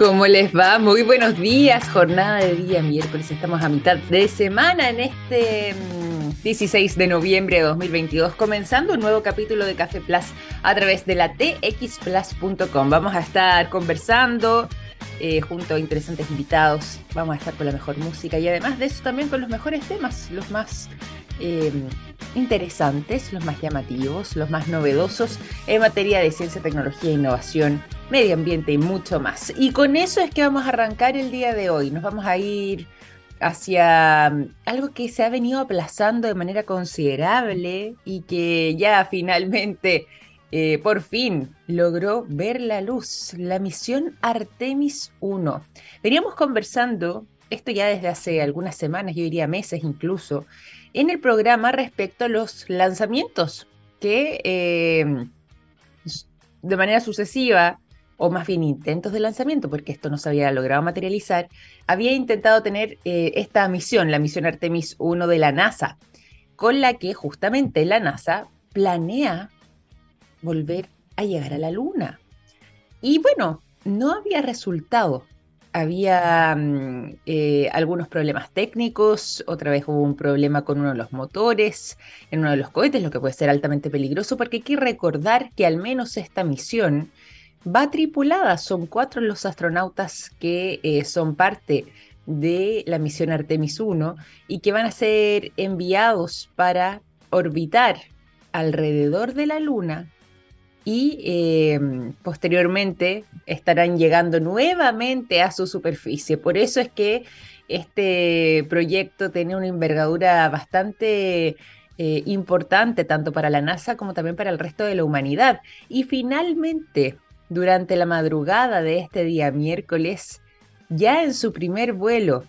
¿Cómo les va? Muy buenos días, jornada de día miércoles. Estamos a mitad de semana en este 16 mm, de noviembre de 2022, comenzando un nuevo capítulo de Café Plus a través de la txplus.com. Vamos a estar conversando eh, junto a interesantes invitados, vamos a estar con la mejor música y además de eso también con los mejores temas, los más eh, interesantes, los más llamativos, los más novedosos en materia de ciencia, tecnología, innovación, medio ambiente y mucho más. Y con eso es que vamos a arrancar el día de hoy. Nos vamos a ir hacia mm, algo que se ha venido aplazando de manera considerable y que ya finalmente, eh, por fin, logró ver la luz, la misión Artemis 1. Veníamos conversando, esto ya desde hace algunas semanas, yo diría meses incluso, en el programa respecto a los lanzamientos que eh, de manera sucesiva, o más bien intentos de lanzamiento, porque esto no se había logrado materializar, había intentado tener eh, esta misión, la misión Artemis 1 de la NASA, con la que justamente la NASA planea volver a llegar a la Luna. Y bueno, no había resultado había mm, eh, algunos problemas técnicos, otra vez hubo un problema con uno de los motores en uno de los cohetes, lo que puede ser altamente peligroso porque hay que recordar que al menos esta misión va tripulada, son cuatro los astronautas que eh, son parte de la misión Artemis 1 y que van a ser enviados para orbitar alrededor de la Luna y em, posteriormente estarán llegando nuevamente a su superficie. Por eso es que este proyecto tiene una envergadura bastante eh, importante tanto para la NASA como también para el resto de la humanidad. Y finalmente, durante la madrugada de este día miércoles, ya en su primer vuelo,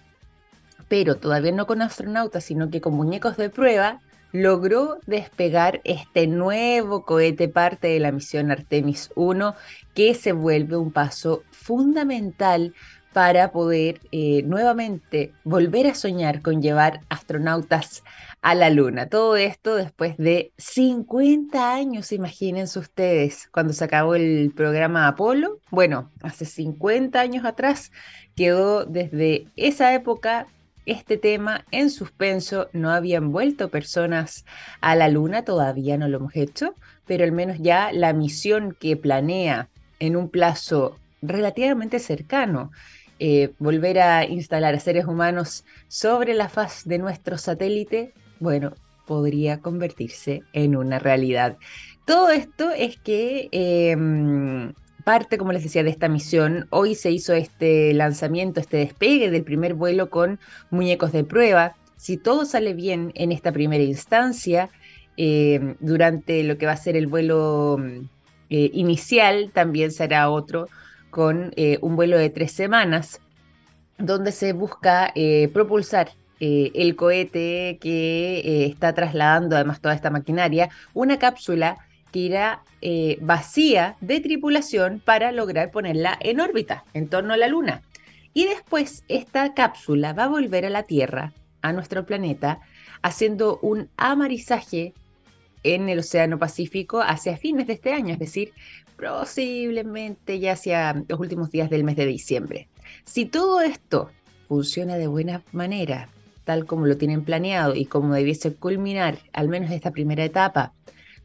pero todavía no con astronautas, sino que con muñecos de prueba, logró despegar este nuevo cohete parte de la misión Artemis 1 que se vuelve un paso fundamental para poder eh, nuevamente volver a soñar con llevar astronautas a la Luna. Todo esto después de 50 años, imagínense ustedes, cuando se acabó el programa Apolo. Bueno, hace 50 años atrás quedó desde esa época este tema en suspenso. No habían vuelto personas a la Luna, todavía no lo hemos hecho, pero al menos ya la misión que planea en un plazo relativamente cercano, eh, volver a instalar a seres humanos sobre la faz de nuestro satélite, bueno, podría convertirse en una realidad. Todo esto es que em, parte, como les decía, de esta misión. Hoy se hizo este lanzamiento, este despegue del primer vuelo con muñecos de prueba. Si todo sale bien en esta primera instancia, eh, durante lo que va a ser el vuelo eh, inicial, también será otro con eh, un vuelo de tres semanas, donde se busca propulsar el cohete que está trasladando además toda esta maquinaria, una cápsula irá eh, vacía de tripulación para lograr ponerla en órbita en torno a la Luna. Y después esta cápsula va a volver a la Tierra, a nuestro planeta, haciendo un amarizaje en el Océano Pacífico hacia fines de este año, es decir, posiblemente ya hacia los últimos días del mes de diciembre. Si todo esto funciona de buena manera, tal como lo tienen planeado y como debiese culminar al menos esta primera etapa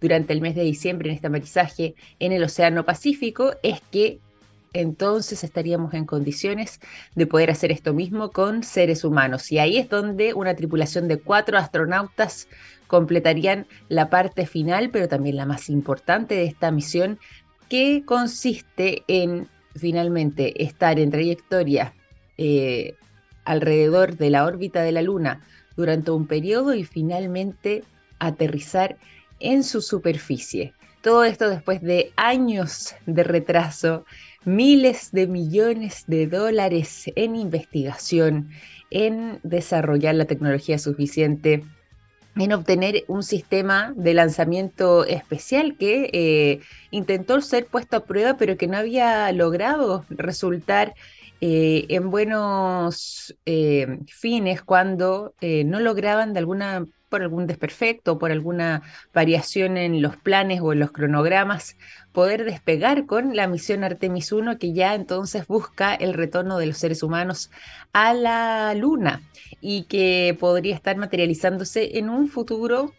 durante el mes de diciembre en este amarizaje en el Océano Pacífico, es que entonces estaríamos en condiciones de poder hacer esto mismo con seres humanos. Y ahí es donde una tripulación de cuatro astronautas completarían la parte final, pero también la más importante de esta misión, que consiste en finalmente estar en trayectoria eh, alrededor de la órbita de la Luna durante un periodo y finalmente aterrizar en su superficie. Todo esto después de años de retraso, miles de millones de dólares en investigación, en desarrollar la tecnología suficiente, en obtener un sistema de lanzamiento especial que eh, intentó ser puesto a prueba, pero que no había logrado resultar eh, en buenos eh, fines cuando no lograban de alguna por algún desperfecto por alguna variación en los planes o en los cronogramas, poder despegar con la misión Artemis 1 que ya entonces busca el retorno de los seres humanos a la Luna y que podría estar materializándose en un futuro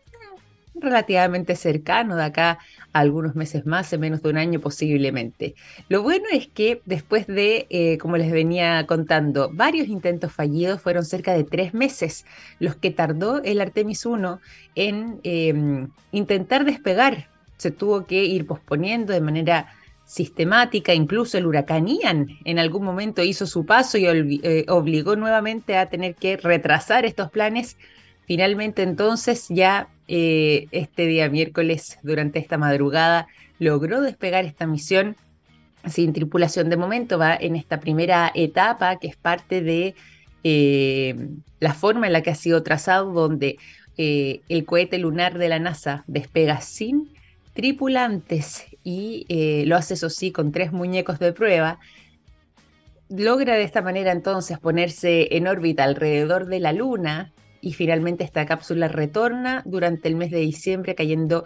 relativamente cercano, de acá algunos meses más, en menos de un año posiblemente. Lo bueno es que después de, eh, como les venía contando, varios intentos fallidos, fueron cerca de tres meses los que tardó el Artemis 1 en em, intentar despegar. Se tuvo que ir posponiendo de manera sistemática, incluso el huracán Ian en algún momento hizo su paso y eh, obligó nuevamente a tener que retrasar estos planes. Finalmente entonces ya eh, este día miércoles, durante esta madrugada, logró despegar esta misión sin tripulación de momento. Va en esta primera etapa, que es parte de eh, la forma en la que ha sido trazado, donde eh, el cohete lunar de la NASA despega sin tripulantes y lo hace eso sí con tres muñecos de prueba. Logra de esta manera entonces ponerse en órbita alrededor de la Luna, y finalmente esta cápsula retorna durante el mes de diciembre cayendo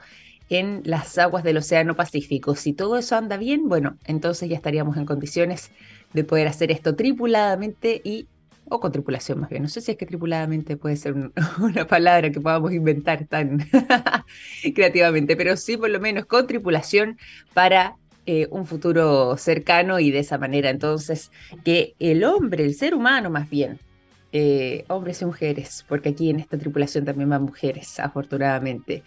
en las aguas del Océano Pacífico. Si todo eso anda bien, bueno, entonces ya estaríamos en condiciones de poder hacer esto tripuladamente y o con tripulación más bien. No sé si es que tripuladamente puede ser una palabra que podamos inventar tan creativamente, pero sí por lo menos con tripulación para eh, un futuro cercano y de esa manera entonces que el hombre, el ser humano más bien, eh, hombres y mujeres, porque aquí en esta tripulación también van mujeres, afortunadamente,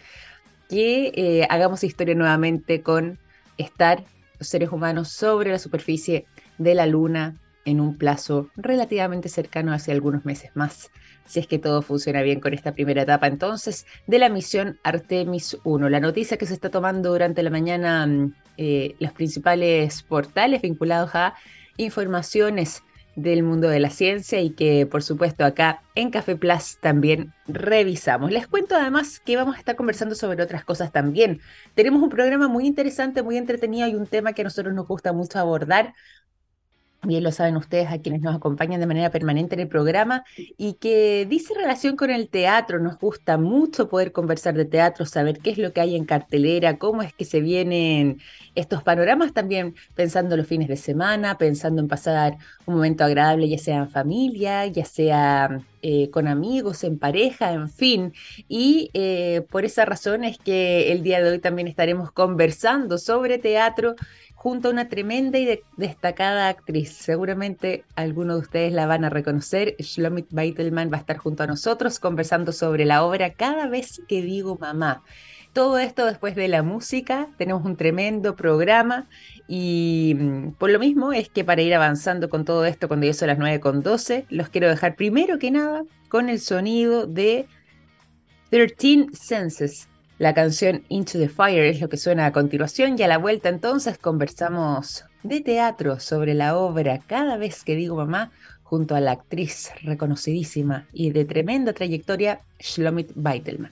que eh, hagamos historia nuevamente con estar los seres humanos sobre la superficie de la Luna en un plazo relativamente cercano hacia algunos meses más, si es que todo funciona bien con esta primera etapa entonces de la misión Artemis 1. La noticia que se está tomando durante la mañana mm, eh, los principales portales vinculados a informaciones del mundo de la ciencia y que por supuesto acá en Café Plus también revisamos. Les cuento además que vamos a estar conversando sobre otras cosas también. Tenemos un programa muy interesante, muy entretenido y un tema que a nosotros nos gusta mucho abordar bien lo saben ustedes a quienes nos acompañan de manera permanente en el programa, y que dice relación con el teatro. Nos gusta mucho poder conversar de teatro, saber qué es lo que hay en cartelera, cómo es que se vienen estos panoramas, también pensando los fines de semana, pensando en pasar un momento agradable, ya sea en familia, ya sea eh, con amigos, en pareja, en fin. Y eh, por esa razón es que el día de hoy también estaremos conversando sobre teatro junto a una tremenda y destacada actriz. Seguramente algunos de ustedes la van a reconocer. Shlomit Beitelman va a estar junto a nosotros conversando sobre la obra cada vez que digo mamá. Todo esto después de la música, tenemos un tremendo programa y mm, por lo mismo es que para ir avanzando con todo esto cuando yo son las 9 con 12, los quiero dejar primero que nada con el sonido de 13 Senses la canción Into the Fire es lo que suena a continuación y a la vuelta entonces conversamos de teatro sobre la obra Cada vez que digo mamá junto a la actriz reconocidísima y de tremenda trayectoria Shlomit Beitelman.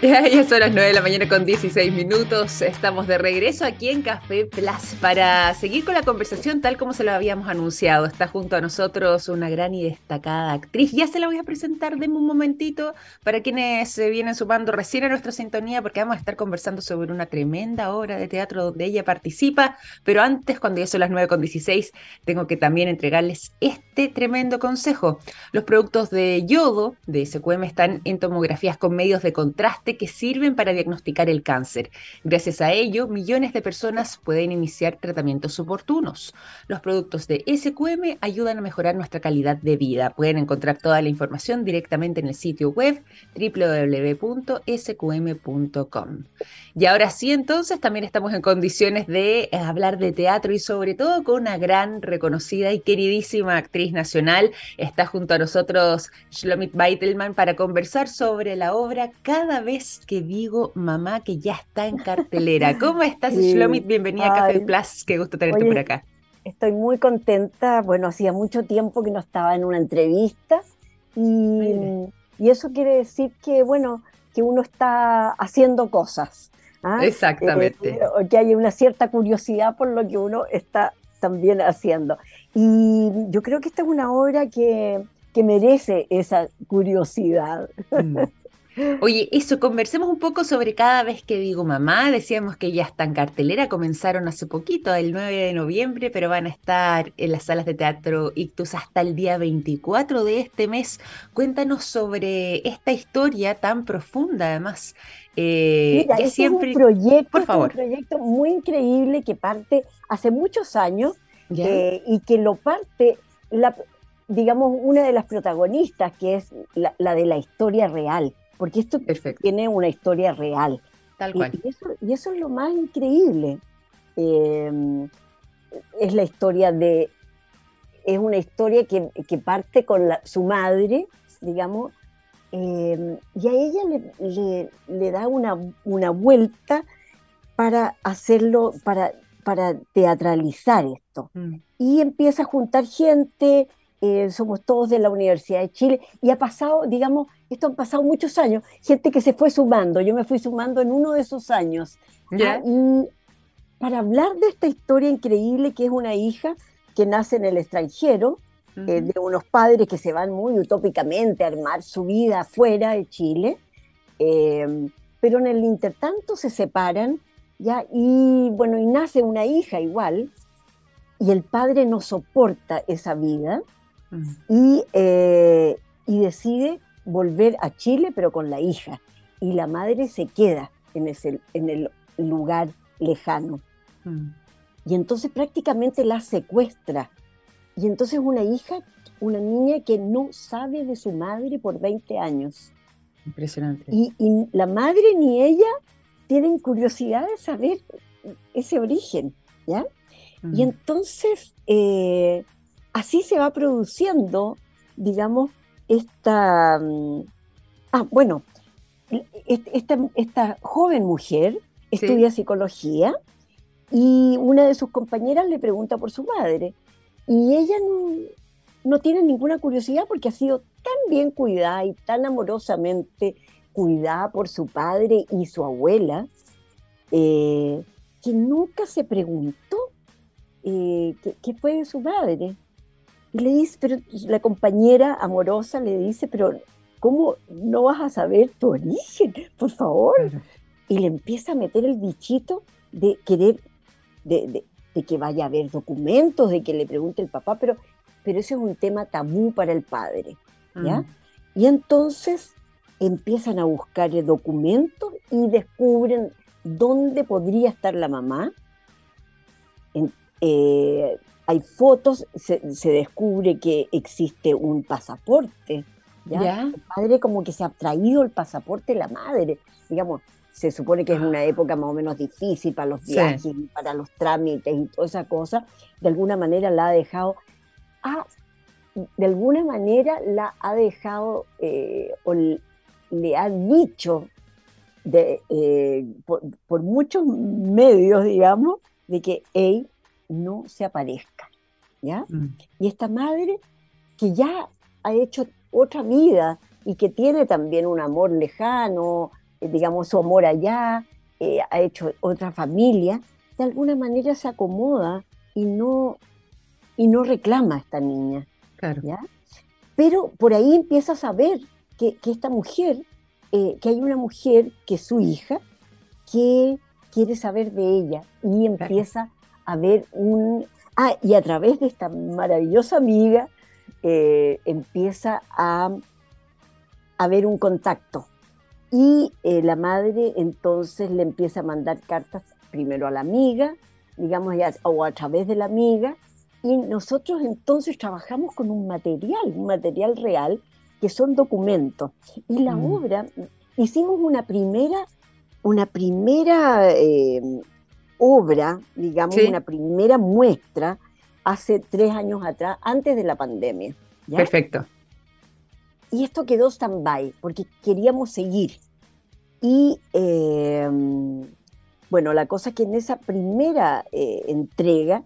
Ya son las 9 de la mañana con 16 minutos. Estamos de regreso aquí en Café Plus para seguir con la conversación tal como se lo habíamos anunciado. Está junto a nosotros una gran y destacada actriz. Ya se la voy a presentar de un momentito para quienes se vienen sumando recién a nuestra sintonía porque vamos a estar conversando sobre una tremenda obra de teatro donde ella participa. Pero antes, cuando ya son las 9 con 16, tengo que también entregarles este tremendo consejo. Los productos de yodo de SQM están en tomografías con medios de contraste que sirven para diagnosticar el cáncer. Gracias a ello, millones de personas pueden iniciar tratamientos oportunos. Los productos de SQM ayudan a mejorar nuestra calidad de vida. Pueden encontrar toda la información directamente en el sitio web www.sqm.com. Y ahora sí, entonces también estamos en condiciones de eh, hablar de teatro y sobre todo con una gran, reconocida y queridísima actriz nacional. Está junto a nosotros Shlomit Beitelman para conversar sobre la obra Cada vez que digo mamá que ya está en cartelera. ¿Cómo estás, Shlomit? Bienvenida a Café Plus. Qué gusto tenerte por acá. Estoy muy contenta. Bueno, hacía mucho tiempo que no estaba en una entrevista y, y eso quiere decir que, bueno, que uno está haciendo cosas. ¿ah? Exactamente. Eh, que hay una cierta curiosidad por lo que uno está también haciendo. Y yo creo que esta es una obra que, que merece esa curiosidad. Mm. Oye, eso, conversemos un poco sobre cada vez que digo mamá. Decíamos que ya está en cartelera, comenzaron hace poquito, el 9 de noviembre, pero van a estar en las salas de teatro Ictus hasta el día 24 de este mes. Cuéntanos sobre esta historia tan profunda, además. Eh, Mira, siempre... es un proyecto, Por favor. un proyecto muy increíble que parte hace muchos años eh, y que lo parte, la, digamos, una de las protagonistas, que es la de la historia real porque esto tiene una historia real. Tal cual. Y, eso, es lo más increíble. Em, es la historia de. Es una historia que, parte con su madre, digamos, em, y a ella le, da una, una, vuelta para hacerlo, para, para teatralizar esto. Mm. Y empieza a juntar gente, eh, somos todos de la Universidad de Chile, y ha pasado, digamos, esto han pasado muchos años, gente que se fue sumando, yo me fui sumando en uno de esos años. ¿ah? Para hablar de esta historia increíble que es una hija que nace en el extranjero, eh, de unos padres que se van muy utópicamente a armar su vida fuera de Chile, em, pero en el intertanto se separan, ¿ya? Y bueno, y nace una hija igual, y el padre no soporta esa vida, eh, y, decide volver a Chile, pero con la hija. Y la madre se queda en, ese, en el lugar lejano. Mm. Y entonces prácticamente la secuestra. Y entonces una hija, una niña que no sabe de su madre por 20 años. Impresionante. Y, la madre ni ella tienen curiosidad de saber ese origen, ¿ya? Y mm. entonces eh, así se va produciendo, digamos, esta... Mm, ah, bueno, esta, esta joven mujer estudia psicología y una de sus compañeras le pregunta por su madre y ella no, tiene ninguna curiosidad porque ha sido tan bien cuidada y tan amorosamente cuidada por su padre y su abuela eh, que nunca se preguntó eh, qué, fue de su madre. Y le dice, pero la compañera amorosa le dice, pero ¿cómo no vas a saber tu origen? Por favor. Y le empieza a meter el bichito de querer, de, que vaya a haber documentos, de que le pregunte el papá, pero, pero ese es un tema tabú para el padre. ¿ya? Mm. Y entonces empiezan a buscar documentos y descubren dónde podría estar la mamá. En, eh, hay fotos, se, descubre que existe un pasaporte. ¿ya? El padre como que se ha traído el pasaporte de la madre. Digamos, se supone que es una época más o menos difícil para los viajes, para los trámites y toda esa cosa. De alguna manera la ha dejado, de alguna manera la ha dejado eh, o le ha dicho de, eh, por, muchos medios, digamos, de que él no se aparezca. ¿ya? Mm. Y esta madre que ya ha hecho otra vida y que tiene también un amor lejano, eh, digamos su amor allá, eh, ha hecho otra familia, de alguna manera se acomoda y no, y no reclama a esta niña. ¿ya? Pero por ahí empieza a saber que, esta mujer, eh, que hay una mujer que es su hija, que quiere saber de ella y empieza a ver un... Ah, y a través de esta maravillosa amiga eh, empieza a haber un contacto. Y eh, la madre entonces le empieza a mandar cartas primero a la amiga, digamos, o a través de la amiga, y nosotros entonces trabajamos con un material, un material real, que son documentos. Y la mm. obra, hicimos una primera, una primera eh, obra, digamos, una primera muestra hace tres años atrás, antes de la pandemia. Perfecto. Y esto quedó stand-by, porque queríamos seguir. Y em, bueno, la cosa es que en esa primera eh, entrega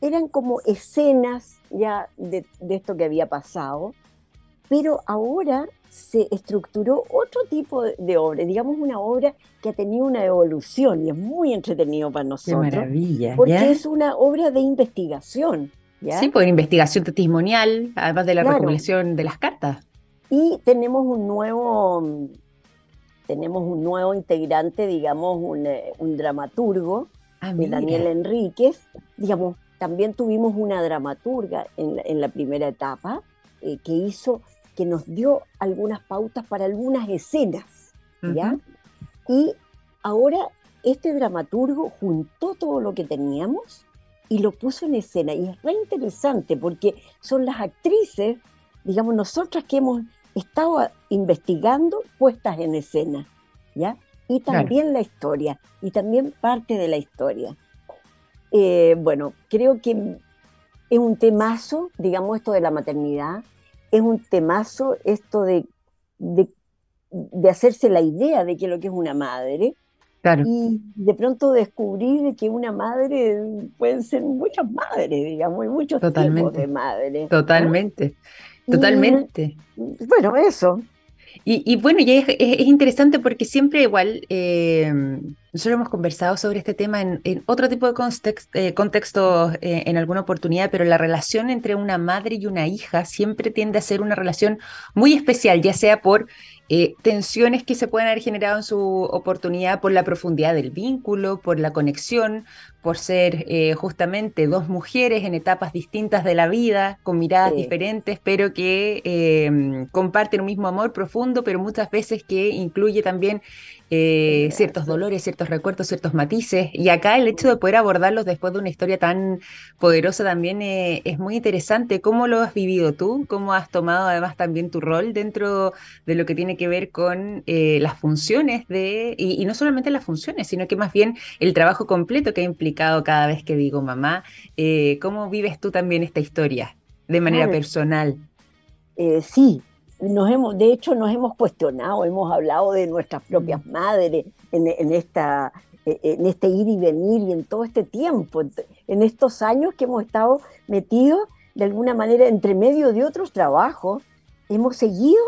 eran como escenas ya de, esto que había pasado, pero ahora se estructuró otro tipo de obra, digamos una obra que ha tenido una evolución y es muy entretenido para nosotros. Qué maravilla. Porque es una obra de investigación. ¿ya? Sí, pues investigación testimonial, además de la recopilación de las cartas. Y tenemos un nuevo, tenemos un nuevo integrante, digamos, un, eh, dramaturgo, ah, Daniel Enríquez. Digamos, también tuvimos una dramaturga en la, primera etapa eh, que hizo que nos dio algunas pautas para algunas escenas, ¿ya? Y ahora este dramaturgo juntó todo lo que teníamos y lo puso en escena. Y es re interesante porque son las actrices, digamos, nosotras que hemos estado investigando puestas en escena, ¿ya? Y también la historia, y también parte de la historia. Eh, bueno, creo que es un temazo, digamos, esto de la maternidad, es un temazo esto de, de, hacerse la idea de que lo que es una madre. Y de pronto descubrir que una madre pueden ser muchas madres, digamos, y muchos tipos de madres. Totalmente, totalmente. bueno, eso. Y, bueno, y es, interesante porque siempre igual, eh, nosotros hemos conversado sobre este tema en, otro tipo de eh, contextos eh, en alguna oportunidad, pero la relación entre una madre y una hija siempre tiende a ser una relación muy especial, ya sea por tensiones que se pueden haber generado en su oportunidad, por la profundidad del vínculo, por la conexión, por ser eh, justamente dos mujeres en etapas distintas de la vida, con miradas diferentes, pero que em, comparten un mismo amor profundo, pero muchas veces que incluye también eh, ciertos dolores, ciertos recuerdos, ciertos matices. Y acá el hecho de poder abordarlos después de una historia tan poderosa también eh, es muy interesante. ¿Cómo lo has vivido tú? ¿Cómo has tomado además también tu rol dentro de lo que tiene que ver con las funciones de, y, y no solamente las funciones, sino que más bien el trabajo completo que ha implicado cada vez que digo mamá. Eh, ¿Cómo vives tú también esta historia de manera personal? Eh, sí, nos hemos, de hecho nos hemos cuestionado, hemos hablado de nuestras propias mm. madres en, esta, e, en este ir y venir y en todo este tiempo, en estos años que hemos estado metidos de alguna manera entre medio de otros trabajos, hemos seguido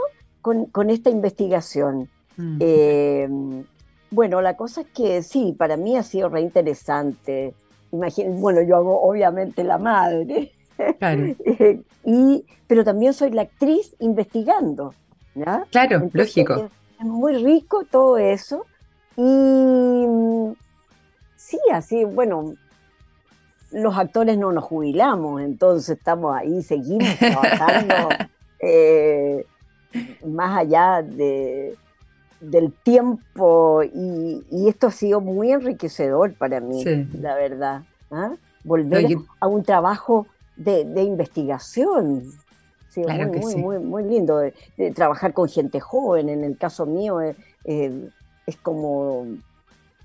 con, esta investigación. Mm. Eh, bueno, la cosa es que sí, para mí ha sido re interesante. bueno, yo hago obviamente la madre, eh, y, pero también soy la actriz investigando. ¿ya? Claro, lógico. Es, muy rico todo eso. Y sí, así, bueno, los actores no nos jubilamos, entonces estamos ahí, seguimos trabajando eh, más allá de, del tiempo y, esto ha sido muy enriquecedor para mí, la verdad. ¿ah? Volver a un trabajo de, investigación. Sí, muy, muy, muy, lindo de, trabajar con gente joven. En el caso mío eh, eh, es como,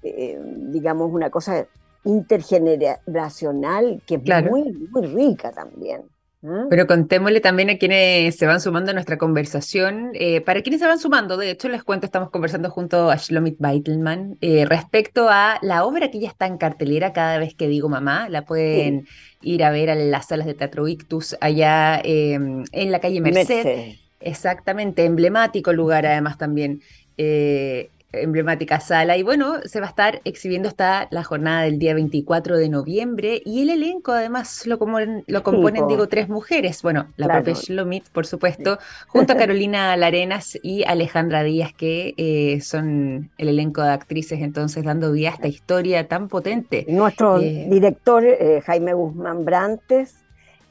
eh, digamos, una cosa intergeneracional que es muy, muy rica también. ¿Ah? Pero contémosle también a quienes se van sumando a nuestra conversación. Eh, para quienes se van sumando, de hecho, les cuento, estamos conversando junto a Shlomit Beitelman eh, respecto a la obra que ya está en cartelera cada vez que digo mamá. La pueden ir a ver a las salas de Teatro Ictus allá em, en la calle Merced. Exactamente, emblemático lugar además también. Eh, emblemática sala. Y bueno, se va a estar exhibiendo hasta la jornada del día 24 de noviembre. Y el elenco, además, lo, lo componen, digo, tres mujeres. Bueno, la propia Shlomit, por supuesto, junto a Carolina Larenas y Alejandra Díaz, que eh, son el elenco de actrices, entonces, dando vida a esta historia tan potente. Nuestro eh, director, eh, Jaime Guzmán Brantes.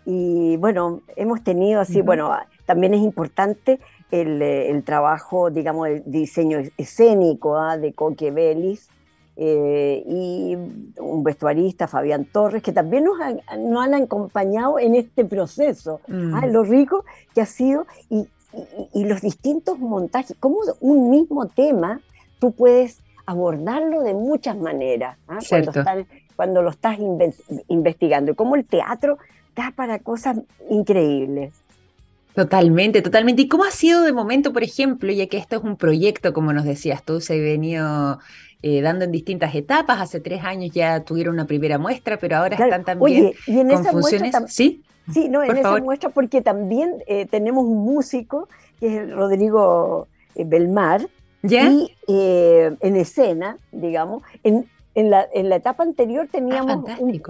Y bueno, hemos tenido así, bueno, también es importante eh, el, trabajo, digamos, el diseño escénico ¿ah? de Coque Vélez eh, y un vestuarista, Fabián Torres, que también nos han, han acompañado en este proceso. ¿ah? Mm. Lo rico que ha sido y, los distintos montajes, como un mismo tema tú puedes abordarlo de muchas maneras ¿ah? cuando, cuando, lo estás investigando, y cómo el teatro da para cosas increíbles. Totalmente, totalmente. ¿Y cómo ha sido de momento, por ejemplo, ya que esto es un proyecto, como nos decías tú, se ha venido eh, dando en distintas etapas? Hace tres años ya tuvieron una primera muestra, pero ahora están también Oye, y en con funciones. ¿Sí? Sí, no, en esa muestra porque también eh, tenemos un músico, que es Rodrigo eh, Belmar, y eh, en escena, digamos, en, en, la, en la etapa anterior teníamos ah, un,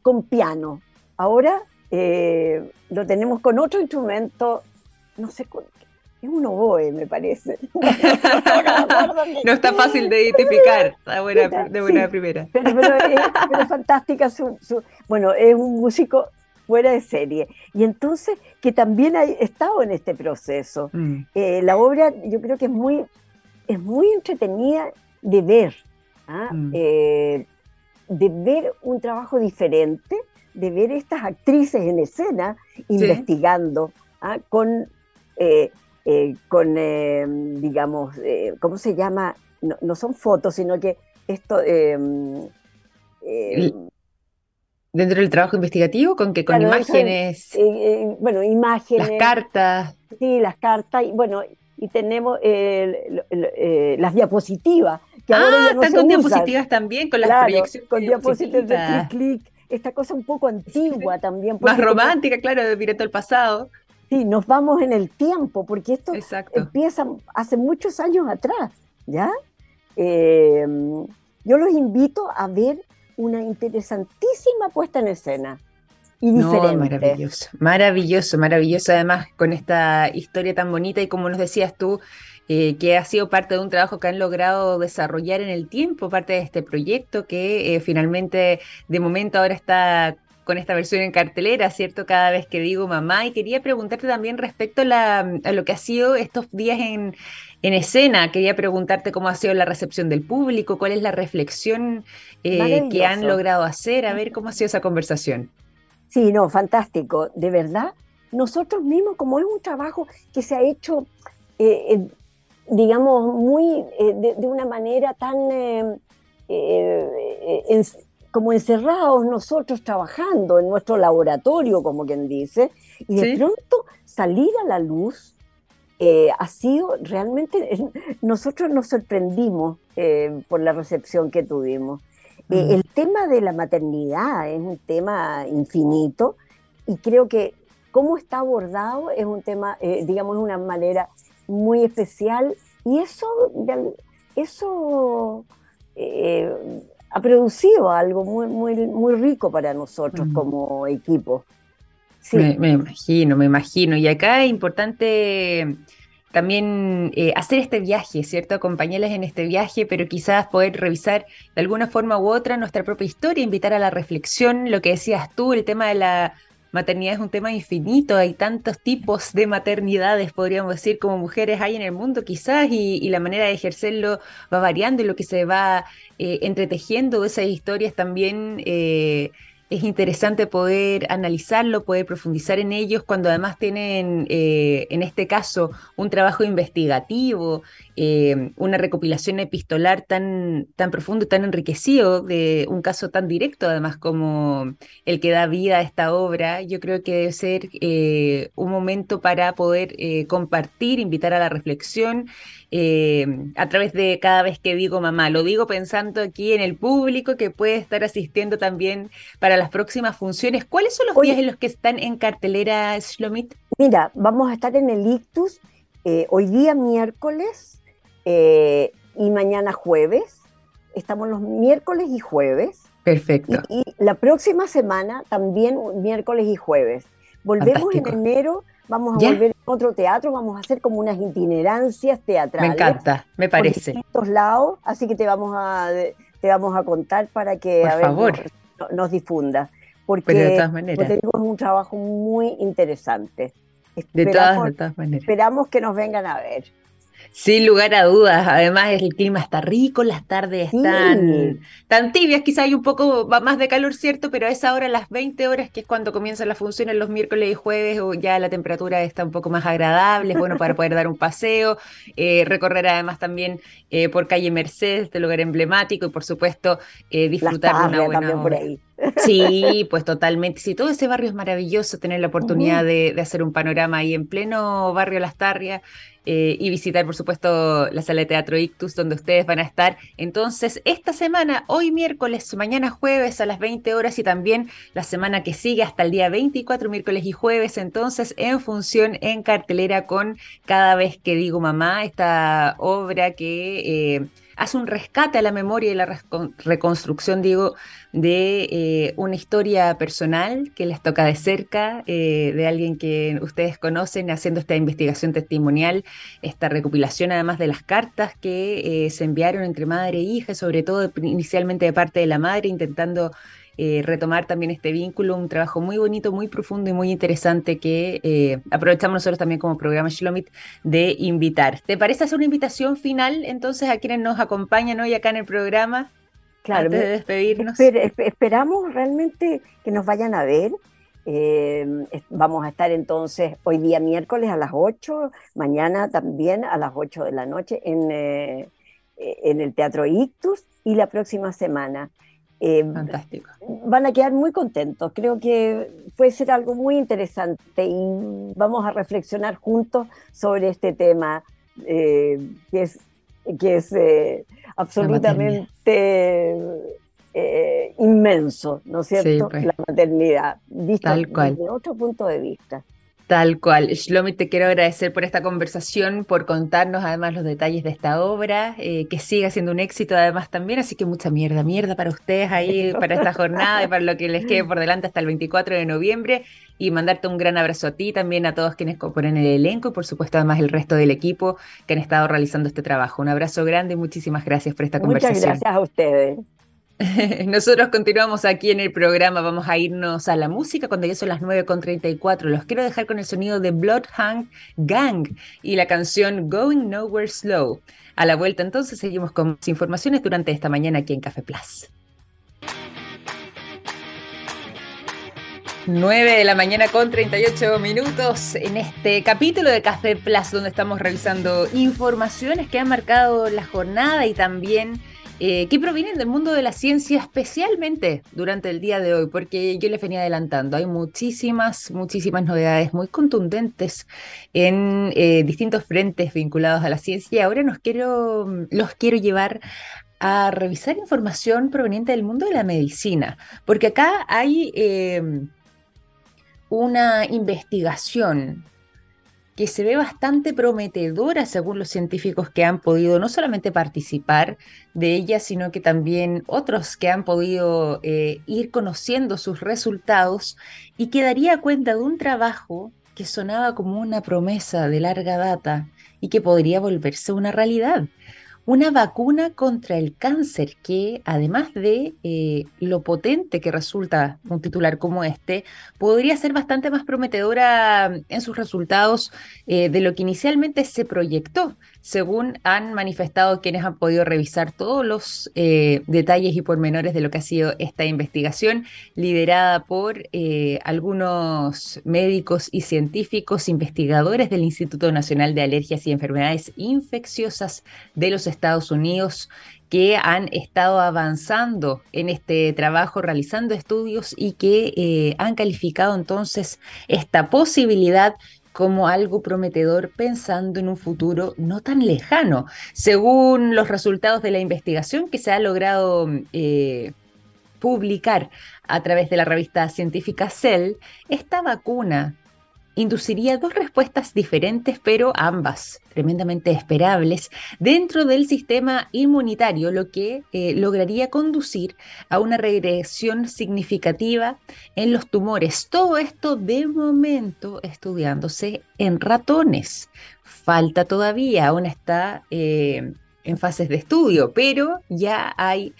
con piano, ahora lo tenemos con otro instrumento, no sé, es un oboe, me parece. no está fácil de identificar, de buena primera. Pero, es, fantástica su, Bueno, es un músico fuera de serie. Y entonces, que también ha estado en este proceso. Mm. Eh, la obra yo creo que es muy, es muy entretenida de ver, ¿ah? mm. eh, de ver un trabajo diferente, de ver estas actrices en escena investigando ¿ah? con, eh, con digamos, ¿cómo se llama? No, no, son fotos, sino que esto... Dentro del trabajo investigativo, con que con imágenes. Eh, eh, bueno, imágenes. Las cartas. Sí, las cartas. Y bueno, y tenemos eh, las diapositivas. Que ah, están con diapositivas también, con las proyecciones. Con diapositivas de clic, clic. Esta cosa un poco antigua también. Más romántica, claro, de directo al pasado. Sí, nos vamos en el tiempo, porque esto empieza hace muchos años atrás, ¿ya? yo los invito a ver una interesantísima puesta en escena. Y diferente. maravilloso, maravilloso, maravilloso. Además, con esta historia tan bonita y como nos decías tú, eh, que ha sido parte de un trabajo que han logrado desarrollar en el tiempo, parte de este proyecto que eh, finalmente de momento ahora está con esta versión en cartelera, ¿cierto? Cada vez que digo mamá. Y quería preguntarte también respecto a, lo que ha sido estos días en, escena. Quería preguntarte cómo ha sido la recepción del público, cuál es la reflexión eh, que han logrado hacer, a ver cómo ha sido esa conversación. Sí, no, fantástico. De verdad, nosotros mismos, como es un trabajo que se ha hecho, eh, digamos, muy de, una manera tan... Eh, como encerrados nosotros trabajando en nuestro laboratorio, como quien dice, y de pronto salir a la luz eh, ha sido realmente, nosotros nos sorprendimos eh, por la recepción que tuvimos. Eh, el tema de la maternidad es un tema infinito y creo que cómo está abordado es un tema, digamos, de una manera muy especial y eso, eso ha producido algo muy, muy, muy rico para nosotros como equipo. Sí. Me, imagino, me imagino. Y acá es importante también eh, hacer este viaje, ¿cierto? Acompañarles en este viaje, pero quizás poder revisar de alguna forma u otra nuestra propia historia, invitar a la reflexión, lo que decías tú, el tema de la maternidad es un tema infinito, hay tantos tipos de maternidades, podríamos decir, como mujeres hay en el mundo quizás, y, la manera de ejercerlo va variando y lo que se va eh, entretejiendo esas historias también. Eh, es interesante poder analizarlo, poder profundizar en ellos cuando además tienen, eh, en este caso, un trabajo investigativo, eh, una recopilación epistolar tan, tan profundo tan enriquecido de un caso tan directo, además, como el que da vida a esta obra. Yo creo que debe ser eh, un momento para poder compartir, invitar a la reflexión eh, a través de cada vez que digo mamá. Lo digo pensando aquí en el público que puede estar asistiendo también para las próximas funciones. ¿Cuáles son los días en los que están en cartelera, Shlomit? Mira, vamos a estar en el Ictus eh, hoy día miércoles eh, y mañana jueves. Estamos los miércoles y jueves. Perfecto. Y, la próxima semana también miércoles y jueves. Volvemos en enero Vamos a volver a otro teatro, vamos a hacer como unas itinerancias teatrales. Me encanta, me parece. Por distintos lados, así que te vamos a, te vamos a contar para que a favor. Nos, difunda. Porque, de todas maneras. te digo, es un trabajo muy interesante. de, todas, de todas maneras. Esperamos que nos vengan a ver. Sin lugar a dudas, además el clima está rico, las tardes están tan tibias, quizá hay un poco más de calor, cierto, pero a esa hora, las 20 horas, que es cuando comienzan las funciones los miércoles y jueves, ya la temperatura está un poco más agradable, es bueno para poder dar un paseo, eh, recorrer además también eh, por calle Mercedes, este lugar emblemático, y por supuesto eh, disfrutar de una buena Por ahí. Sí, pues totalmente. Sí, todo ese barrio es maravilloso, tener la oportunidad de, hacer un panorama ahí en pleno barrio Las Tarrias eh, y visitar, por supuesto, la sala de teatro Ictus, donde ustedes van a estar. Entonces, esta semana, hoy miércoles, mañana jueves a las 20 horas y también la semana que sigue hasta el día 24, miércoles y jueves, entonces, en función, en cartelera con Cada vez que digo mamá, esta obra que... Eh, hace un rescate a la memoria y la reconstrucción, digo, de eh, una historia personal que les toca de cerca, eh, de alguien que ustedes conocen, haciendo esta investigación testimonial, esta recopilación además de las cartas que eh, se enviaron entre madre e hija, sobre todo inicialmente de parte de la madre, intentando eh, retomar también este vínculo, un trabajo muy bonito, muy profundo y muy interesante que eh, aprovechamos nosotros también como programa Shlomit de invitar. ¿Te parece hacer una invitación final entonces a quienes nos acompañan hoy acá en el programa? Claro, antes de despedirnos. esperamos realmente que nos vayan a ver. Eh, vamos a estar entonces hoy día miércoles a las 8, mañana también a las 8 de la noche en, en el Teatro Ictus y la próxima semana eh, Fantástico. Van a quedar muy contentos. Creo que puede ser algo muy interesante y vamos a reflexionar juntos sobre este tema eh, que es, que es eh, absolutamente inmenso, ¿no es cierto? Pues. La maternidad, vista desde otro punto de vista. Tal cual. Shlomi, te quiero agradecer por esta conversación, por contarnos además los detalles de esta obra, eh, que siga siendo un éxito además también, así que mucha mierda, mierda para ustedes ahí, para esta jornada y para lo que les quede por delante hasta el 24 de noviembre y mandarte un gran abrazo a ti, también a todos quienes componen el elenco y por supuesto además el resto del equipo que han estado realizando este trabajo. Un abrazo grande y muchísimas gracias por esta conversación. Muchas gracias a ustedes. Nosotros continuamos aquí en el programa, vamos a irnos a la música cuando ya son las 9.34. Los quiero dejar con el sonido de Bloodhound Gang y la canción Going Nowhere Slow. A la vuelta entonces seguimos con más informaciones durante esta mañana aquí en Café Plus. 9 de la mañana con 38 minutos en este capítulo de Café Plus donde estamos revisando informaciones que han marcado la jornada y también eh, que provienen del mundo de la ciencia, especialmente durante el día de hoy, porque yo les venía adelantando, hay muchísimas, muchísimas novedades muy contundentes en eh, distintos frentes vinculados a la ciencia y ahora los quiero llevar a revisar información proveniente del mundo de la medicina, porque acá hay em, una investigación que se ve bastante prometedora según los científicos que han podido no solamente participar de ella, sino que también otros que han podido eh, ir conociendo sus resultados y que daría cuenta de un trabajo que sonaba como una promesa de larga data y que podría volverse una realidad una vacuna contra el cáncer que, además de eh, lo potente que resulta un titular como este, podría ser bastante más prometedora en sus resultados eh, de lo que inicialmente se proyectó según han manifestado quienes han podido revisar todos los eh, detalles y pormenores de lo que ha sido esta investigación, liderada por eh, algunos médicos y científicos investigadores del Instituto Nacional de Alergias y Enfermedades Infecciosas de los Estados Unidos que han estado avanzando en este trabajo, realizando estudios y que eh, han calificado entonces esta posibilidad como algo prometedor pensando en un futuro no tan lejano. Según los resultados de la investigación que se ha logrado eh, publicar a través de la revista científica Cell, esta vacuna induciría dos respuestas diferentes, pero ambas tremendamente esperables, dentro del sistema inmunitario, lo que eh, lograría conducir a una regresión significativa en los tumores. Todo esto de momento estudiándose en ratones. Falta todavía, aún está eh, en fases de estudio, pero ya hay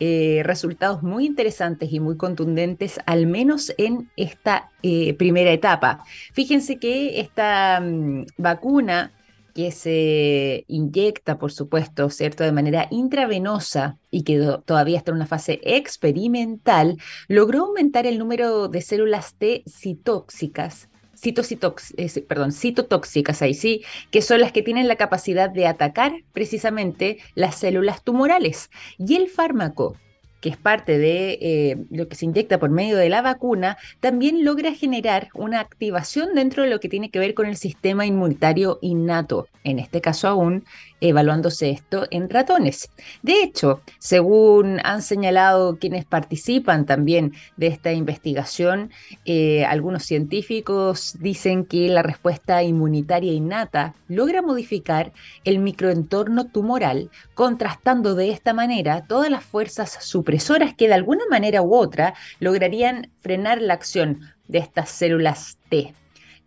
eh, resultados muy interesantes y muy contundentes, al menos en esta eh, primera etapa. Fíjense que esta mm, vacuna que se inyecta, por supuesto, ¿cierto? De manera intravenosa y que todavía está en una fase experimental, logró aumentar el número de células T citóxicas eh, perdón, citotóxicas ahí sí, que son las que tienen la capacidad de atacar precisamente las células tumorales. Y el fármaco que es parte de eh, lo que se inyecta por medio de la vacuna, también logra generar una activación dentro de lo que tiene que ver con el sistema inmunitario innato, en este caso aún evaluándose esto en ratones. De hecho, según han señalado quienes participan también de esta investigación, eh, algunos científicos dicen que la respuesta inmunitaria innata logra modificar el microentorno tumoral, contrastando de esta manera todas las fuerzas que de alguna manera u otra lograrían frenar la acción de estas células T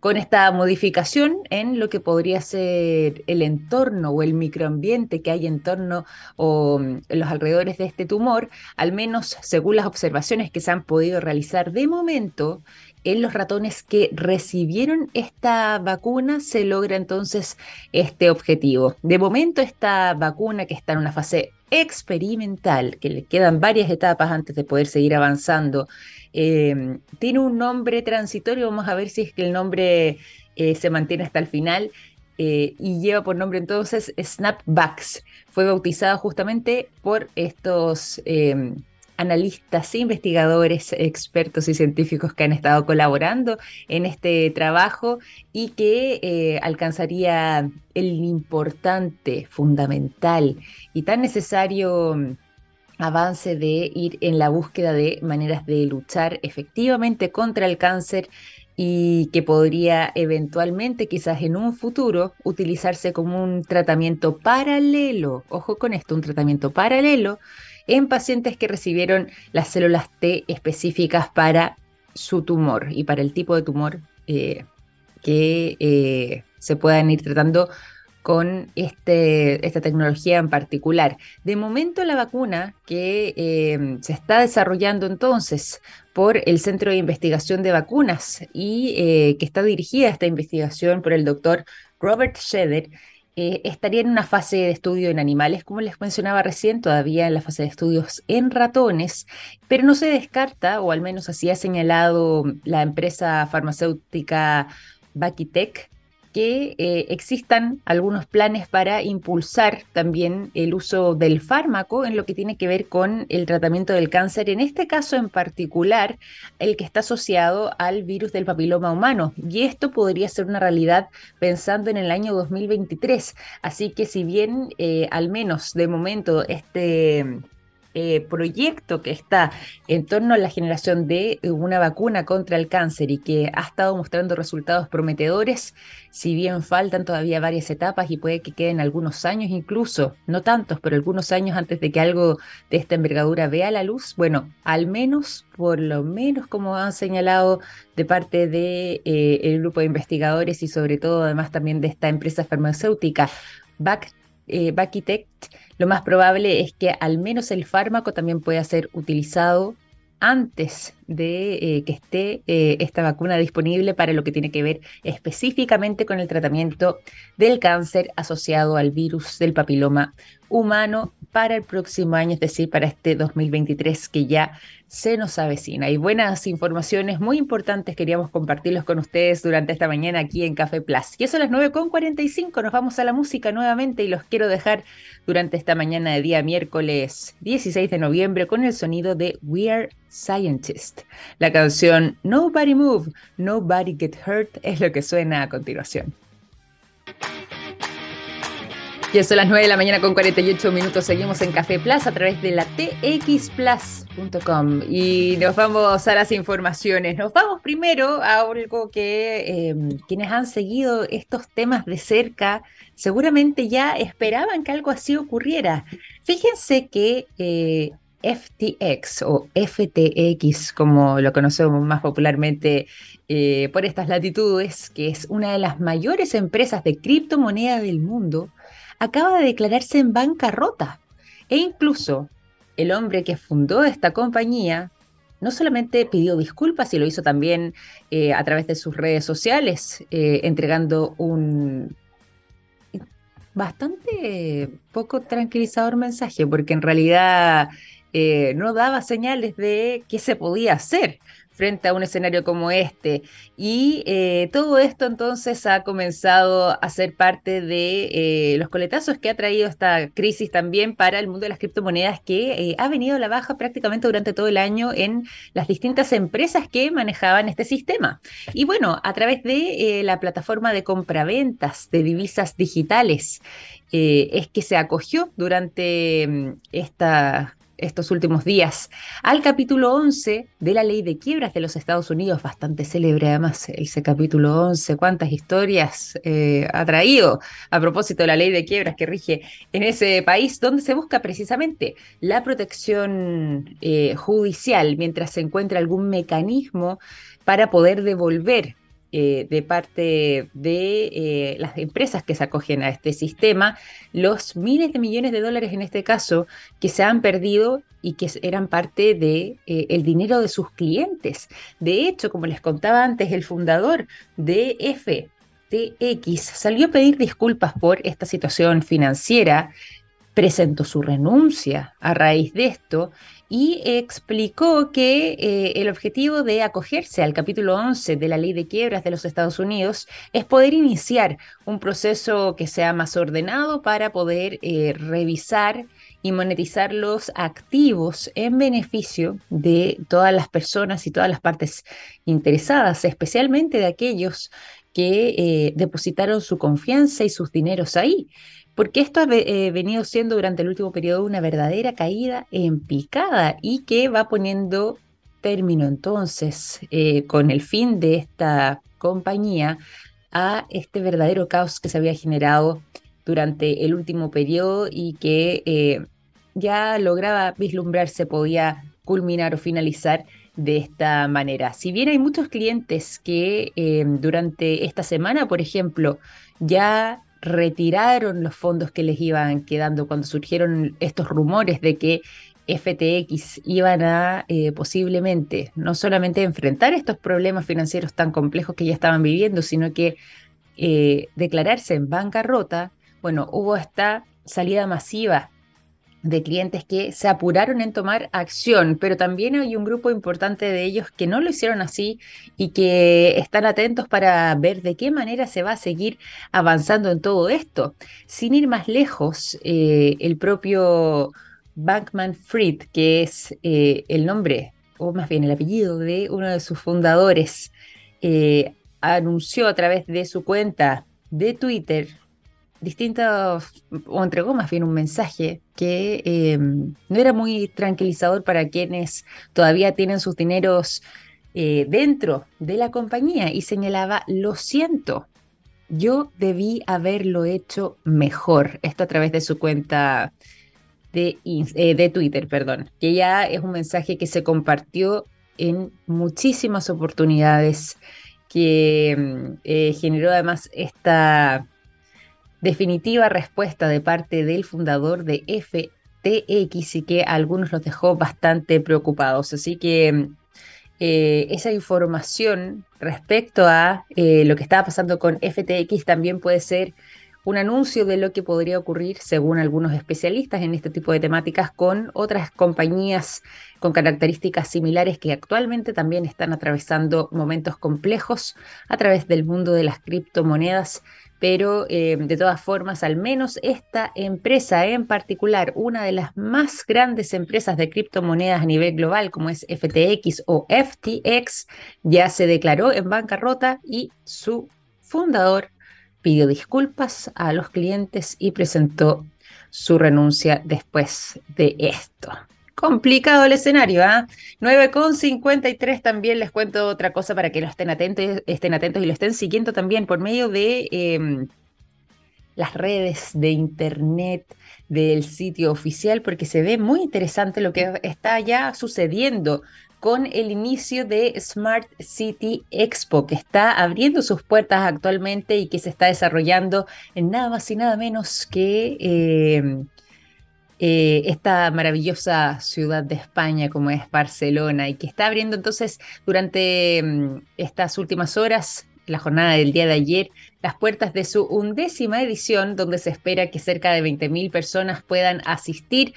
con esta modificación en lo que podría ser el entorno o el microambiente que hay en torno o en los alrededores de este tumor, al menos según las observaciones que se han podido realizar de momento, en los ratones que recibieron esta vacuna se logra entonces este objetivo. De momento esta vacuna que está en una fase experimental, que le quedan varias etapas antes de poder seguir avanzando Em, tiene un nombre transitorio, vamos a ver si es que el nombre eh, se mantiene hasta el final. Eh, y lleva por nombre entonces Snapbacks. Fue bautizado justamente por estos em, analistas, investigadores, expertos y científicos que han estado colaborando en este trabajo y que eh, alcanzaría el importante, fundamental y tan necesario avance de ir en la búsqueda de maneras de luchar efectivamente contra el cáncer y que podría eventualmente, quizás en un futuro, utilizarse como un tratamiento paralelo, ojo con esto, un tratamiento paralelo en pacientes que recibieron las células T específicas para su tumor y para el tipo de tumor eh, que eh, se puedan ir tratando con este, esta tecnología en particular. De momento la vacuna que eh, se está desarrollando entonces por el Centro de Investigación de Vacunas y eh, que está dirigida esta investigación por el doctor Robert Shedder, eh, estaría en una fase de estudio en animales, como les mencionaba recién, todavía en la fase de estudios en ratones, pero no se descarta, o al menos así ha señalado la empresa farmacéutica Bakitech, que eh, existan algunos planes para impulsar también el uso del fármaco en lo que tiene que ver con el tratamiento del cáncer, en este caso en particular, el que está asociado al virus del papiloma humano. Y esto podría ser una realidad pensando en el año 2023. Así que si bien eh, al menos de momento este eh, proyecto que está en torno a la generación de una vacuna contra el cáncer y que ha estado mostrando resultados prometedores, si bien faltan todavía varias etapas y puede que queden algunos años incluso, no tantos, pero algunos años antes de que algo de esta envergadura vea la luz, bueno, al menos, por lo menos como han señalado de parte del de, eh, grupo de investigadores y sobre todo además también de esta empresa farmacéutica, Back, eh, lo más probable es que al menos el fármaco también pueda ser utilizado antes de eh, que esté eh, esta vacuna disponible para lo que tiene que ver específicamente con el tratamiento del cáncer asociado al virus del papiloma humano para el próximo año, es decir, para este 2023 que ya se nos avecina. Y buenas informaciones muy importantes queríamos compartirlos con ustedes durante esta mañana aquí en Café Plus. Y eso a las 9.45 nos vamos a la música nuevamente y los quiero dejar durante esta mañana de día miércoles 16 de noviembre con el sonido de We Are Scientist. La canción Nobody Move, Nobody Get Hurt es lo que suena a continuación. Ya son las 9 de la mañana con 48 minutos. Seguimos en Café Plus a través de la txplus.com y nos vamos a las informaciones. Nos vamos primero a algo que em, quienes han seguido estos temas de cerca seguramente ya esperaban que algo así ocurriera. Fíjense que eh, FTX o FTX, como lo conocemos más popularmente eh, por estas latitudes, que es una de las mayores empresas de criptomoneda del mundo, acaba de declararse en bancarrota. E incluso el hombre que fundó esta compañía no solamente pidió disculpas, y lo hizo también eh, a través de sus redes sociales, eh, entregando un bastante poco tranquilizador mensaje, porque en realidad eh, no daba señales de qué se podía hacer frente a un escenario como este. Y eh, todo esto entonces ha comenzado a ser parte de eh, los coletazos que ha traído esta crisis también para el mundo de las criptomonedas que eh, ha venido a la baja prácticamente durante todo el año en las distintas empresas que manejaban este sistema. Y bueno, a través de la plataforma de compraventas de divisas digitales es que se acogió durante mm, esta estos últimos días. Al capítulo 11 de la ley de quiebras de los Estados Unidos, bastante célebre además ese capítulo 11, cuántas historias eh, ha traído a propósito de la ley de quiebras que rige en ese país, donde se busca precisamente la protección eh, judicial mientras se encuentra algún mecanismo para poder devolver eh, de parte de eh, las empresas que se acogen a este sistema, los miles de millones de dólares en este caso que se han perdido y que eran parte de eh, el dinero de sus clientes. De hecho, como les contaba antes, el fundador de FTX salió a pedir disculpas por esta situación financiera presentó su renuncia a raíz de esto y explicó que eh, el objetivo de acogerse al capítulo 11 de la ley de quiebras de los Estados Unidos es poder iniciar un proceso que sea más ordenado para poder eh, revisar y monetizar los activos en beneficio de todas las personas y todas las partes interesadas, especialmente de aquellos que eh, depositaron su confianza y sus dineros ahí porque esto ha eh, venido siendo durante el último periodo una verdadera caída en picada y que va poniendo término entonces eh, con el fin de esta compañía a este verdadero caos que se había generado durante el último periodo y que eh, ya lograba vislumbrarse, podía culminar o finalizar de esta manera. Si bien hay muchos clientes que durante esta semana, por ejemplo, ya retiraron los fondos que les iban quedando cuando surgieron estos rumores de que FTX iban a eh, posiblemente no solamente enfrentar estos problemas financieros tan complejos que ya estaban viviendo, sino que eh, declararse en bancarrota, bueno, hubo esta salida masiva de clientes que se apuraron en tomar acción, pero también hay un grupo importante de ellos que no lo hicieron así y que están atentos para ver de qué manera se va a seguir avanzando en todo esto. Sin ir más lejos, eh, el propio Bankman Fried, que es eh, el nombre, o más bien el apellido de uno de sus fundadores, eh, anunció a través de su cuenta de Twitter distintos, o entregó más bien un mensaje que eh, no era muy tranquilizador para quienes todavía tienen sus dineros eh, dentro de la compañía y señalaba, lo siento, yo debí haberlo hecho mejor. Esto a través de su cuenta de, eh, de Twitter, perdón, que ya es un mensaje que se compartió en muchísimas oportunidades, que mm, generó además esta definitiva respuesta de parte del fundador de FTX y que a algunos los dejó bastante preocupados. Así que eh, esa información respecto a eh, lo que estaba pasando con FTX también puede ser un anuncio de lo que podría ocurrir, según algunos especialistas en este tipo de temáticas, con otras compañías con características similares que actualmente también están atravesando momentos complejos a través del mundo de las criptomonedas pero eh, de todas formas, al menos esta empresa en particular, una de las más grandes empresas de criptomonedas a nivel global, como es FTX o FTX, ya se declaró en bancarrota y su fundador pidió disculpas a los clientes y presentó su renuncia después de esto. Complicado el escenario, ¿ah? ¿eh? 9,53 también les cuento otra cosa para que lo estén atentos, estén atentos y lo estén siguiendo también por medio de em, las redes de internet, del sitio oficial, porque se ve muy interesante lo que está ya sucediendo con el inicio de Smart City Expo, que está abriendo sus puertas actualmente y que se está desarrollando en nada más y nada menos que em, eh, esta maravillosa ciudad de España como es Barcelona y que está abriendo entonces durante mm, estas últimas horas, la jornada del día de ayer, las puertas de su undécima edición donde se espera que cerca de 20.000 personas puedan asistir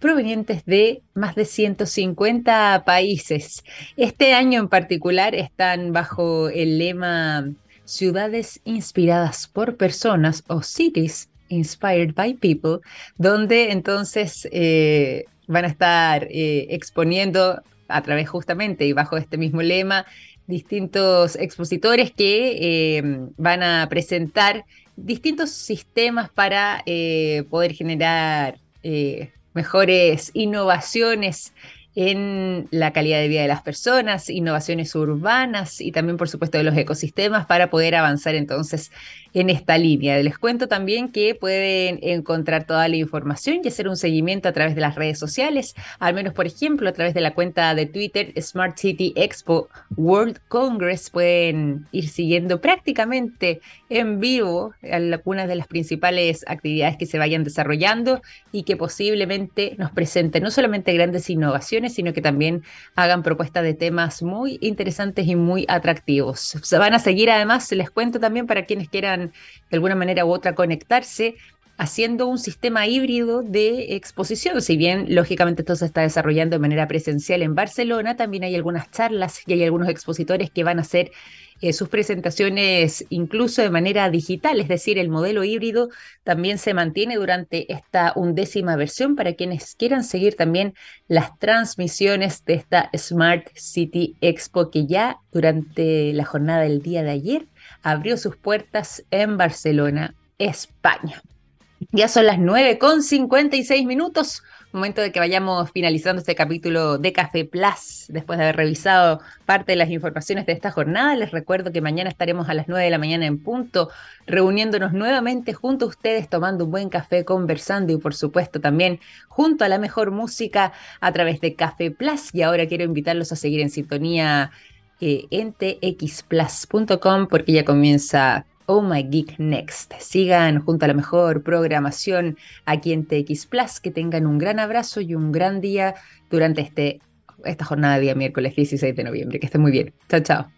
provenientes de más de 150 países. Este año en particular están bajo el lema Ciudades inspiradas por personas o Cities Inspired by People, donde entonces eh, van a estar eh, exponiendo a través justamente y bajo este mismo lema distintos expositores que eh, van a presentar distintos sistemas para poder generar mejores innovaciones en la calidad de vida de las personas, innovaciones urbanas y también, por supuesto, de los ecosistemas para poder avanzar entonces en esta línea. Les cuento también que pueden encontrar toda la información y hacer un seguimiento a través de las redes sociales, al menos, por ejemplo, a través de la cuenta de Twitter Smart City Expo World Congress. Pueden ir siguiendo prácticamente en vivo algunas de las principales actividades que se vayan desarrollando y que posiblemente nos presenten no solamente grandes innovaciones, sino que también hagan propuestas de temas muy interesantes y muy atractivos. Se van a seguir además, les cuento también para quienes quieran de alguna manera u otra conectarse haciendo un sistema híbrido de exposición. Si bien, lógicamente, esto se está desarrollando de manera presencial en Barcelona, también hay algunas charlas y hay algunos expositores que van a hacer eh, sus presentaciones incluso de manera digital, es decir, el modelo híbrido también se mantiene durante esta undécima versión para quienes quieran seguir también las transmisiones de esta Smart City Expo que ya durante la jornada del día de ayer abrió sus puertas en Barcelona, España. Ya son las 9 con 56 minutos, momento de que vayamos finalizando este capítulo de Café Plus. Después de haber revisado parte de las informaciones de esta jornada, les recuerdo que mañana estaremos a las 9 de la mañana en punto, reuniéndonos nuevamente junto a ustedes, tomando un buen café, conversando y por supuesto también junto a la mejor música a través de Café Plus. Y ahora quiero invitarlos a seguir en sintonía eh, en txplus.com porque ya comienza Oh My Geek Next. Sigan junto a la mejor programación aquí en TX Plus. Que tengan un gran abrazo y un gran día durante este, esta jornada de día miércoles 16 de noviembre. Que estén muy bien. Chao, chao.